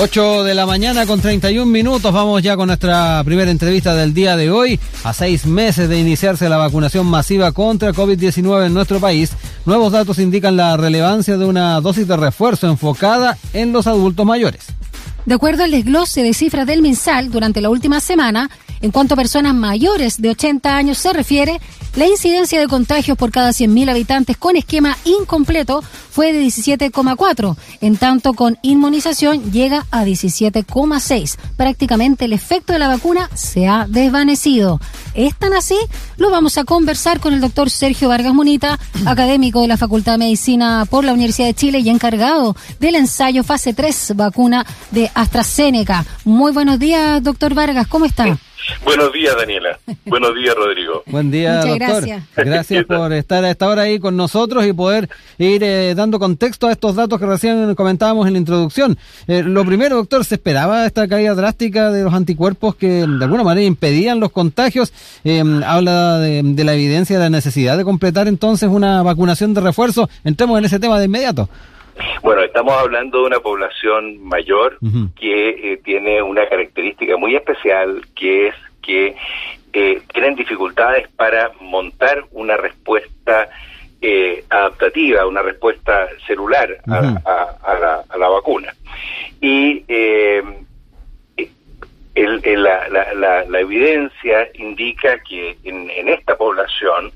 8 de la mañana con 31 minutos. Vamos ya con nuestra primera entrevista del día de hoy. A seis meses de iniciarse la vacunación masiva contra COVID-19 en nuestro país, nuevos datos indican la relevancia de una dosis de refuerzo enfocada en los adultos mayores. De acuerdo al desglose de cifras del MinSal durante la última semana, en cuanto a personas mayores de 80 años se refiere, la incidencia de contagios por cada 100.000 habitantes con esquema incompleto fue de 17,4, en tanto con inmunización llega a 17,6. Prácticamente el efecto de la vacuna se ha desvanecido. ¿Es tan así? Lo vamos a conversar con el doctor Sergio Vargas Munita, académico de la Facultad de Medicina por la Universidad de Chile y encargado del ensayo fase 3 vacuna de AstraZeneca. Muy buenos días, doctor Vargas, ¿cómo está? Buenos días, Daniela. Buenos días, Rodrigo. Buen día, Muchas doctor. gracias. Gracias por estar a esta hora ahí con nosotros y poder ir eh, dando contexto a estos datos que recién comentábamos en la introducción. Eh, lo primero, doctor, ¿se esperaba esta caída drástica de los anticuerpos que de alguna manera impedían los contagios? Eh, habla de, de la evidencia de la necesidad de completar entonces una vacunación de refuerzo. Entremos en ese tema de inmediato. Bueno, estamos hablando de una población mayor que eh, tiene una característica muy especial, que es que eh, tienen dificultades para montar una respuesta eh, adaptativa, una respuesta celular a, Ujú. a- a la, a la vacuna. Y eh, el- el- la, la- la- la evidencia indica que en, en esta población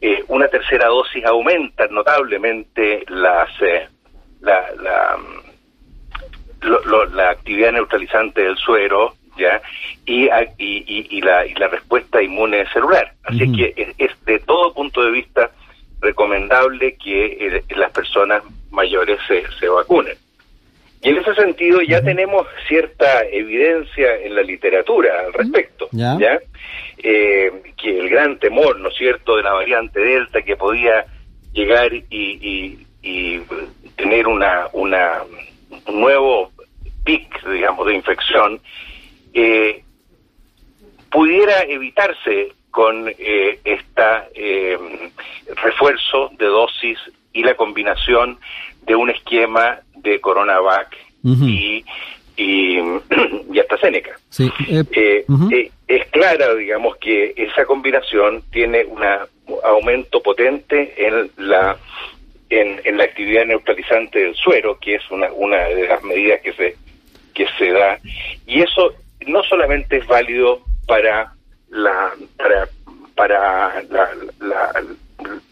eh, una tercera dosis aumenta notablemente las eh, la, la, lo- lo- la actividad neutralizante del suero ya y, y, y- y la, y la respuesta inmune celular así Ujú. que es, es de todo punto de vista recomendable que eh, las personas mayores se, se vacunen y en ese sentido ya tenemos cierta evidencia en la literatura al respecto, Ya. ¿ya? Eh, que el gran temor, ¿no es cierto?, de la variante Delta que podía llegar y, y- y tener una, una un nuevo pic, digamos, de infección, eh, pudiera evitarse con eh, esta eh, refuerzo de dosis y la combinación de un esquema de CoronaVac Ujú. y, y, y AstraZeneca. Sí. eh, eh, es clara, digamos, que esa combinación tiene un aumento potente en la en, en la actividad neutralizante del suero, que es una, una de las medidas que se que se da y eso no solamente es válido para la para para la, la-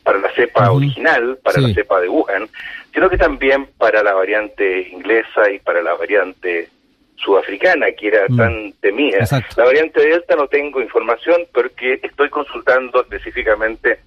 para la cepa original, para Sí. la cepa de Wuhan, sino que también para la variante inglesa y para la variante sudafricana, que era Mm. tan temida. Exacto. La variante Delta no tengo información porque estoy consultando específicamente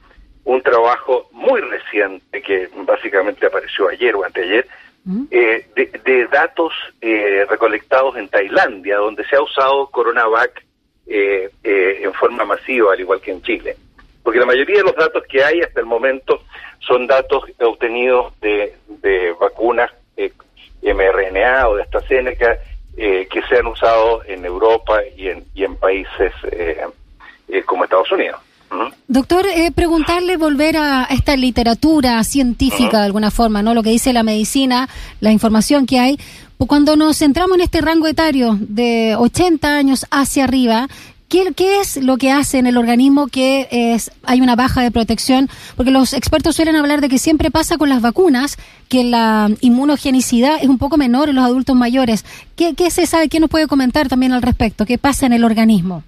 un trabajo muy reciente que básicamente apareció ayer o anteayer, ¿Mm? eh, de, de datos eh, recolectados en Tailandia, donde se ha usado CoronaVac eh, eh, en forma masiva, al igual que en Chile. Porque la mayoría de los datos que hay hasta el momento son datos obtenidos de, de vacunas eh, mRNA o de AstraZeneca eh, que se han usado en Europa y en, y en países como Estados Unidos. Doctor, eh, preguntarle, volver a esta literatura científica de alguna forma, ¿no? Lo que dice la medicina, la información que hay. Pues Cuando nos centramos en este rango etario de 80 años hacia arriba, ¿qué, qué es lo que hace en el organismo que es, hay una baja de protección? Porque los expertos suelen hablar de que siempre pasa con las vacunas, que la inmunogenicidad es un poco menor en los adultos mayores. ¿Qué, qué se sabe? ¿Qué nos puede comentar también al respecto? ¿Qué pasa en el organismo?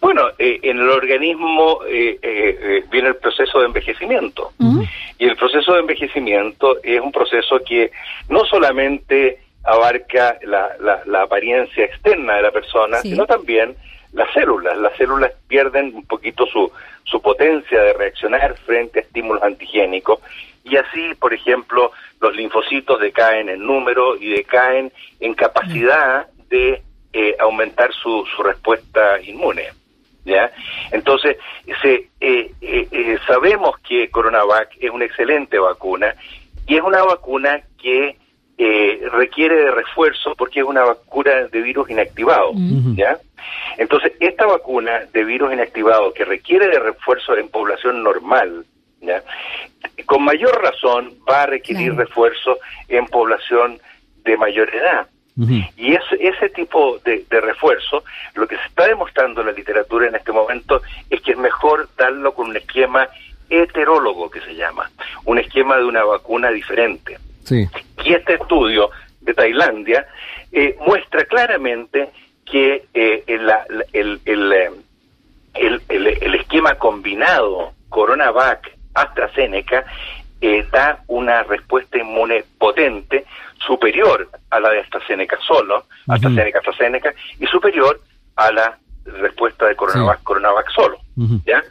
Bueno, eh, en el organismo eh, eh, eh, viene el proceso de envejecimiento. Ujú. Y el proceso de envejecimiento es un proceso que no solamente abarca la, la- la apariencia externa de la persona, Sí. sino también las células. Las células pierden un poquito su, su potencia de reaccionar frente a estímulos antigénicos y así, por ejemplo, los linfocitos decaen en número y decaen en capacidad de eh, aumentar su, su respuesta inmune. ¿Ya? Entonces, se, eh, eh, eh, sabemos que CoronaVac es una excelente vacuna y es una vacuna que eh, requiere de refuerzo porque es una vacuna de virus inactivado. ¿ya? Entonces, esta vacuna de virus inactivado que requiere de refuerzo en población normal, ¿ya? Con mayor razón va a requerir Claro. refuerzo en población de mayor edad. Y es, ese tipo de, refuerzo, lo que se está demostrando en la literatura en este momento es que es mejor darlo con un esquema heterólogo que se llama, un esquema de una vacuna diferente. Y este estudio de Tailandia eh, muestra claramente que eh, el, el, el, el, esquema combinado Coronavac AstraZeneca eh, da una respuesta inmune potente, superior a la de AstraZeneca solo, AstraZeneca, AstraZeneca, y superior a la respuesta de Coronavac, Coronavac solo. ¿Ya?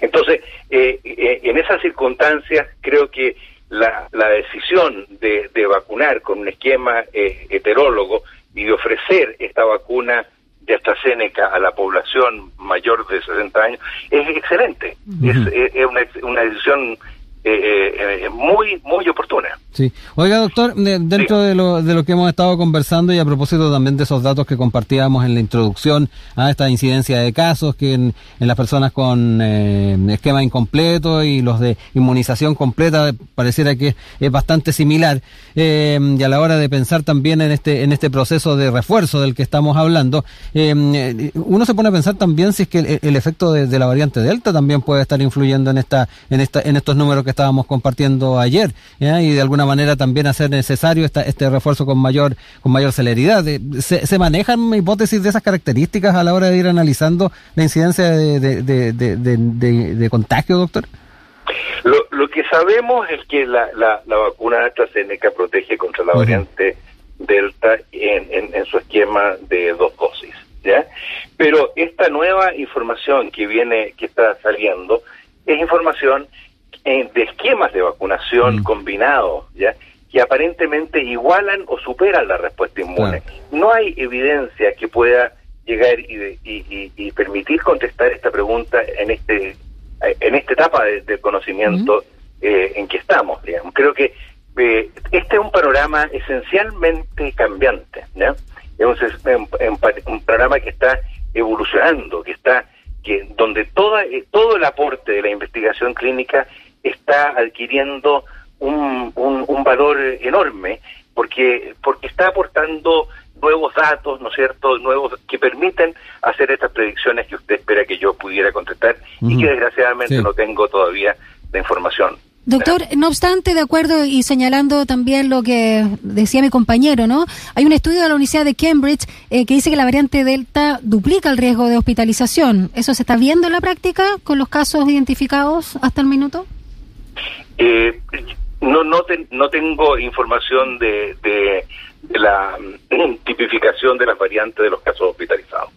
Entonces, eh, eh, en esas circunstancias, creo que la, la decisión de, de, vacunar con un esquema heterólogo y de ofrecer esta vacuna de AstraZeneca a la población mayor de 60 años es excelente. es, es, una, una decisión eh, eh, muy muy oportuna. Sí. Oiga, doctor, dentro de, lo, de lo que hemos estado conversando y a propósito también de esos datos que compartíamos en la introducción a esta incidencia de casos que en, las personas con eh, esquema incompleto y los de inmunización completa pareciera que es bastante similar y a la hora de pensar también en este en este proceso de refuerzo del que estamos hablando, uno se pone a pensar también si es que el, efecto de, la variante delta también puede estar influyendo en esta en esta en estos números que estábamos compartiendo ayer y de alguna manera también hacer necesario esta, este refuerzo con mayor con mayor celeridad. ¿Se, ¿Se, manejan hipótesis de esas características a la hora de ir analizando la incidencia de, de, de, de contagio, doctor? Lo, lo, que sabemos es que la, la, la vacuna AstraZeneca protege contra la variante Delta en, en, su esquema de dos dosis. ¿ya? Pero esta nueva información que viene, que está saliendo, es información de esquemas de vacunación mm. combinados, ¿ya? que aparentemente igualan o superan la respuesta inmune. No hay evidencia que pueda llegar y, y, permitir contestar esta pregunta en este en esta etapa de, conocimiento eh, en que estamos. Digamos. Creo que eh, este es un panorama esencialmente cambiante. ¿ya? Es un, un, panorama que está evolucionando, que está que donde toda, eh, todo el aporte de la investigación clínica está adquiriendo un, un, valor enorme porque porque está aportando nuevos datos, ¿no es cierto?, nuevos que permiten hacer estas predicciones que usted espera que yo pudiera contestar y que desgraciadamente no tengo todavía la información. Doctor, no obstante, de acuerdo y señalando también lo que decía mi compañero, ¿no? Hay un estudio de la Universidad de Cambridge eh, que dice que la variante Delta duplica el riesgo de hospitalización. ¿Eso se está viendo en la práctica con los casos identificados hasta el minuto? Eh, no, no, no tengo información de, de, la tipificación de las variantes de los casos hospitalizados.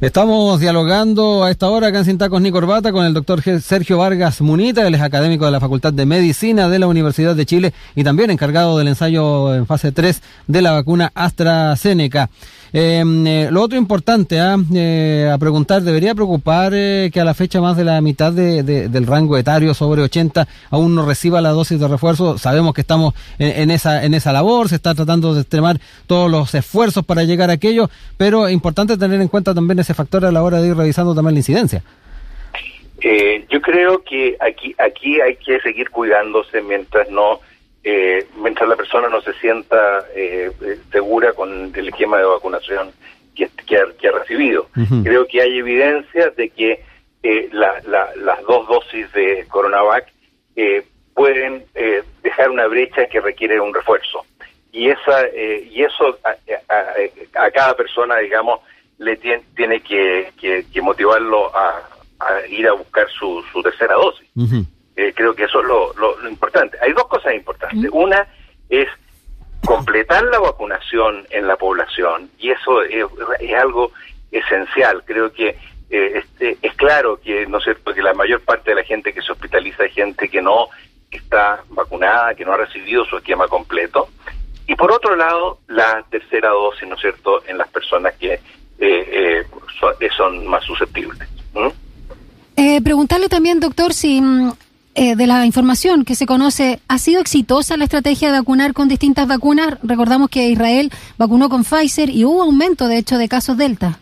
Estamos dialogando a esta hora acá en Sin Tacos ni Corbata con el doctor Sergio Vargas Munita, él es académico de la Facultad de Medicina de la Universidad de Chile y también encargado del ensayo en fase 3 de la vacuna AstraZeneca. Em, eh, lo otro importante ¿ah? eh, a preguntar, ¿debería preocupar eh, que a la fecha más de la mitad de, del rango etario sobre 80 aún no reciba la dosis de refuerzo? Sabemos que estamos en, esa, en esa labor, se está tratando de extremar todos los esfuerzos para llegar a aquello, pero es importante tener en cuenta también ese factor a la hora de ir revisando también la incidencia. yo creo que aquí, aquí hay que seguir cuidándose mientras no eh, mientras la persona no se sienta eh, eh, segura con el esquema de vacunación que, ha, recibido. Creo que hay evidencia de que las dos dosis de Coronavac pueden dejar una brecha que requiere un refuerzo. Y esa y eso a, cada persona, digamos, le tiene, tiene que, motivarlo a, ir a buscar su, su tercera dosis. Eh, creo que eso es lo, importante. Hay dos cosas importantes. Una es completar la vacunación en la población y eso es, algo esencial. Creo que eh, este, es claro que no sé porque la mayor parte de la gente que se hospitaliza es gente que no está vacunada, que no ha recibido su esquema completo. Y por otro lado, la tercera dosis, ¿no es cierto?, en las personas que eh, son, más susceptibles. preguntarle también, doctor, si mm, eh, de la información que se conoce, ¿ha sido exitosa la estrategia de vacunar con distintas vacunas? Recordamos que Israel vacunó con Pfizer y hubo aumento, de hecho, de casos Delta.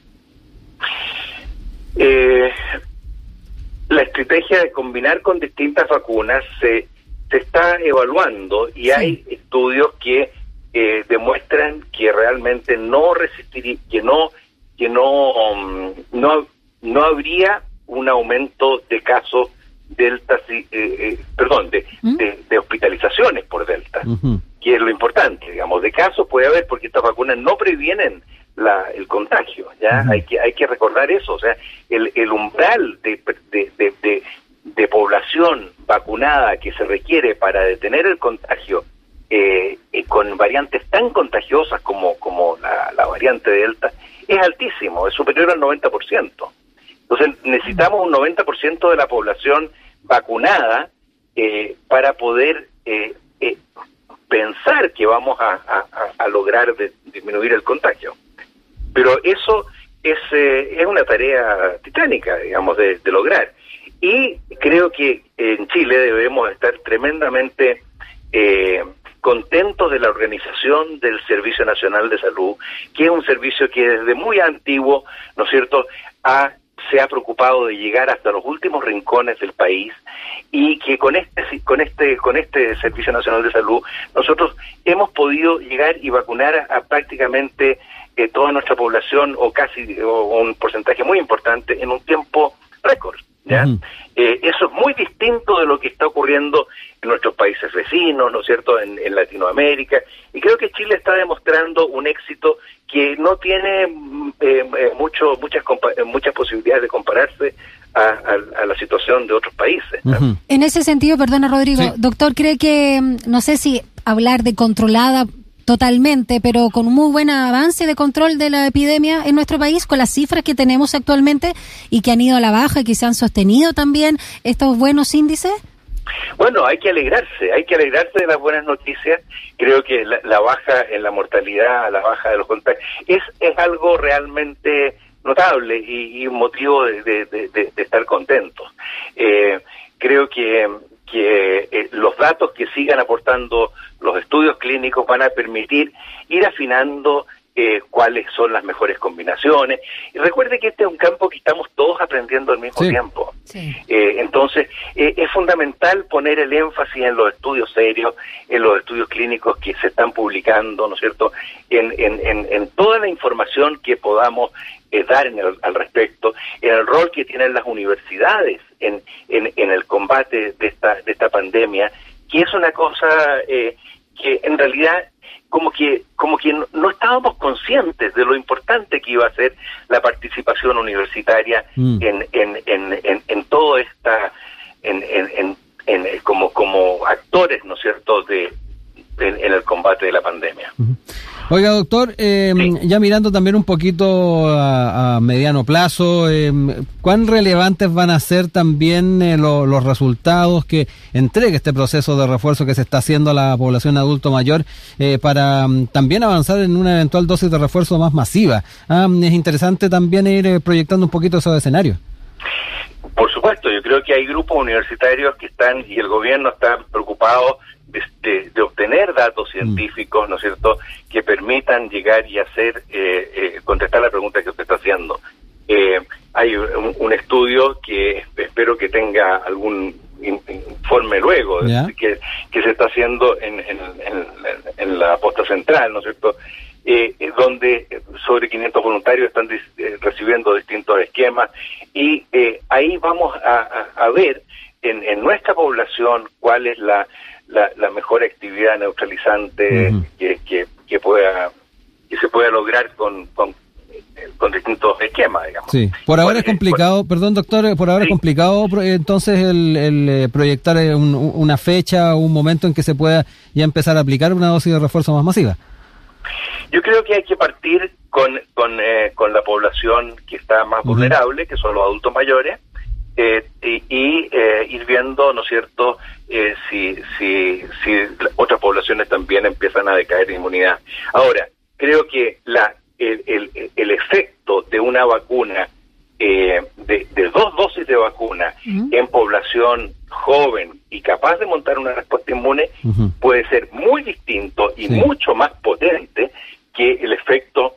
Eh, la estrategia de combinar con distintas vacunas se, se está evaluando y hay estudios que eh, demuestran que realmente no resistiría, que no, que no, um, no, no habría un aumento de casos delta, eh, eh, perdón, de, ¿Mm? de, de hospitalizaciones por delta, que es lo importante, digamos, de casos puede haber porque estas vacunas no previenen la, el contagio, ya hay que hay que recordar eso, o sea, el, el umbral de, de, de, de- de población vacunada que se requiere para detener el contagio eh, eh, con variantes tan contagiosas como, como la, la variante Delta es altísimo, es superior al 90%. Necesitamos un 90% de la población vacunada eh, para poder eh, eh, pensar que vamos a, lograr disminuir el contagio. Pero eso es, eh, es una tarea titánica, digamos, de, de lograr. Y creo que en Chile debemos estar tremendamente eh, contentos de la organización del Servicio Nacional de Salud, que es un servicio que desde muy antiguo, ¿no es cierto?, ha, se ha preocupado de llegar hasta los últimos rincones del país y que con este con este con este Servicio Nacional de Salud nosotros hemos podido llegar y vacunar a, a prácticamente eh, toda nuestra población o casi o un porcentaje muy importante en un tiempo récord. ¿ya? Eh, eso es muy distinto de lo que está ocurriendo en nuestros países vecinos, ¿no es cierto?, en, en Latinoamérica. Y creo que Chile está demostrando un éxito que no tiene mm, eh, eh, mucho, muchas, compa- eh, muchas posibilidades de compararse a, a- a la situación de otros países. En ese sentido, perdona Rodrigo, Sí. doctor, ¿cree que, mm, no sé si hablar de controlada totalmente, pero con un muy buen avance de control de la epidemia en nuestro país, con las cifras que tenemos actualmente y que han ido a la baja y que se han sostenido también estos buenos índices? Bueno, hay que alegrarse, hay que alegrarse de las buenas noticias. Creo que la, baja en la mortalidad, la baja de los contagios, es, es algo realmente notable y, un motivo de- de estar contentos. Eh, creo que, que eh, los datos que sigan aportando los estudios clínicos van a permitir ir afinando eh, cuáles son las mejores combinaciones. Y recuerde que este es un campo que estamos todos aprendiendo al mismo Sí. tiempo. Sí. Eh, entonces, eh, es fundamental poner el énfasis en los estudios serios, en los estudios clínicos que se están publicando, ¿no es cierto?, en, en, en, en toda la información que podamos eh, dar en el- al respecto, en el rol que tienen las universidades en, en, en el combate de esta, de esta pandemia, que es una cosa eh, que en realidad como que como que no, no estábamos conscientes de lo importante que iba a ser la participación universitaria Mm. en, en, en, en, en todo esta en, en, en, en, eh, como como actores no es cierto de en, en el combate de la pandemia Oiga, doctor, eh, Sí. ya mirando también un poquito a, a mediano plazo, eh, ¿cuán relevantes van a ser también eh, lo- los resultados que entregue este proceso de refuerzo que se está haciendo a la población adulto mayor eh, para mm, también avanzar en una eventual dosis de refuerzo más masiva? Ah, es interesante también ir eh, proyectando un poquito esos escenarios. Por supuesto, yo creo que hay grupos universitarios que están y el gobierno está preocupado de, de- de obtener datos científicos, ¿no es cierto?, que permitan llegar y hacer, eh, eh, contestar la pregunta que usted está haciendo. Eh, hay un, un estudio que espero que tenga algún in- informe luego, que, que se está haciendo en, en- en- en la posta central, ¿no es cierto?, eh, eh, donde sobre 500 voluntarios están dis- eh, recibiendo distintos esquemas y eh, ahí vamos a, a- a ver en, en nuestra población cuál es la, la, la mejor actividad neutralizante que, que, que pueda que se pueda lograr con, con, con distintos esquemas, digamos. Sí, por ahora ¿Cuál es complicado, perdón doctor, eh, por ahora es complicado eh, entonces el, el, eh, proyectar un- una fecha o un momento en que se pueda ya empezar a aplicar una dosis de refuerzo más masiva. Yo creo que hay que partir con, con, eh, con la población que está más vulnerable, que son los adultos mayores, eh, y, y, eh, ir viendo, ¿no es cierto?, eh, si, si, si otras poblaciones también empiezan a decaer de inmunidad. Ahora, creo que la, el, el, el efecto de una vacuna, eh, de, de dos dosis de vacuna en población joven y capaz de montar una respuesta inmune, puede ser muy distinto y Sí. mucho más potente que el efecto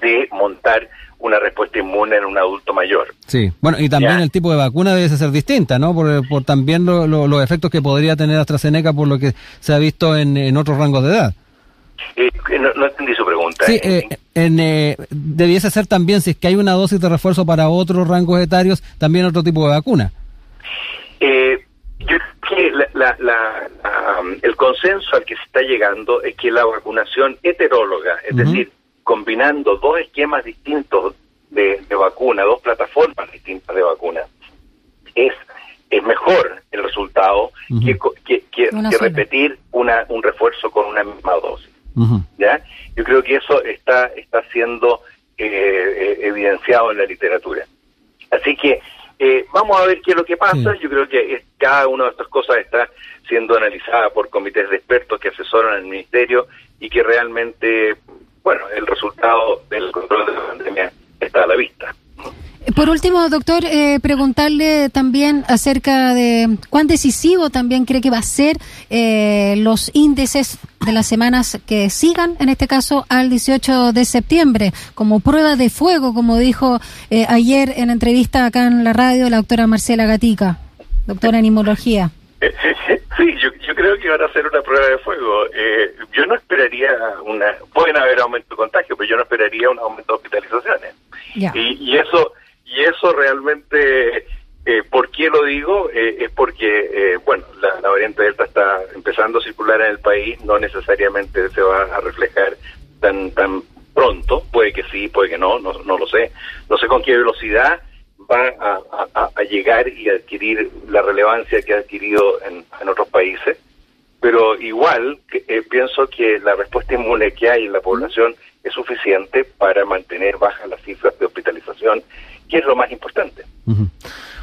de montar una respuesta inmune en un adulto mayor. Sí, bueno, y también Ya. el tipo de vacuna debe ser distinta, ¿no? Por, por también lo- lo- los efectos que podría tener AstraZeneca por lo que se ha visto en, en otros rangos de edad. Eh, no, no, entendí su pregunta. Sí, eh, en, eh, debiese ser también, si es que hay una dosis de refuerzo para otros rangos etarios, también otro tipo de vacuna. Eh, yo creo que la, la, la, um, el consenso al que se está llegando es que la vacunación heteróloga, es uh -huh. decir, combinando dos esquemas distintos de, de, vacuna, dos plataformas distintas de vacuna, es, es mejor el resultado uh -huh. que, que, que, que repetir una, un refuerzo con una misma dosis. Uh -huh. ¿ya? Yo creo que eso está, está siendo eh, eh, evidenciado en la literatura. Así que eh, vamos a ver qué es lo que pasa. Sí. Yo creo que es, cada una de estas cosas está siendo analizada por comités de expertos que asesoran al ministerio y que realmente, bueno, el resultado del control de la pandemia está a la vista. Por último, doctor, eh, preguntarle también acerca de cuán decisivo también cree que va a ser eh, los índices de las semanas que sigan, en este caso al 18 de septiembre, como prueba de fuego, como dijo eh, ayer en entrevista acá en la radio la doctora Marcela Gatica, doctora en inmunología. Sí, yo, yo, creo que van a ser una prueba de fuego. Eh, yo no esperaría una. Pueden haber aumento de contagio, pero yo no esperaría un aumento de hospitalizaciones. Y, y, eso y eso realmente, eh, ¿por qué lo digo? Eh, es porque, eh, bueno, la, variante Delta está empezando a circular en el país, no necesariamente se va a reflejar tan tan pronto, puede que sí, puede que no, no, no lo sé. No sé con qué velocidad va a, llegar y adquirir la relevancia que ha adquirido en, en otros países, pero igual eh, pienso que la respuesta inmune que hay en la población es suficiente para mantener bajas las cifras de hospitalización que es lo más importante. Uh.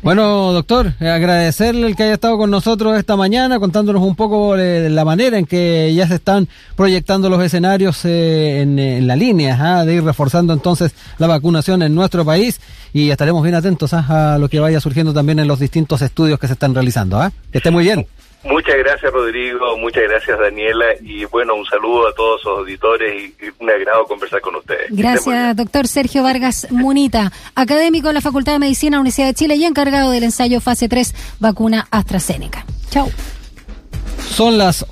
Bueno, doctor, eh, agradecerle el que haya estado con nosotros esta mañana, contándonos un poco de la manera en que ya se están proyectando los escenarios eh, en, en, la línea, ¿ah? de ir reforzando entonces la vacunación en nuestro país y estaremos bien atentos ¿ah? a lo que vaya surgiendo también en los distintos estudios que se están realizando. ¿ah? Que esté muy bien. Muchas gracias, Rodrigo. Muchas gracias, Daniela. Y bueno, un saludo a todos los auditores y, un agrado conversar con ustedes. Gracias, doctor Sergio Vargas Munita, académico de la Facultad de Medicina, Universidad de Chile y encargado del ensayo fase 3 vacuna AstraZeneca. Chao. Son las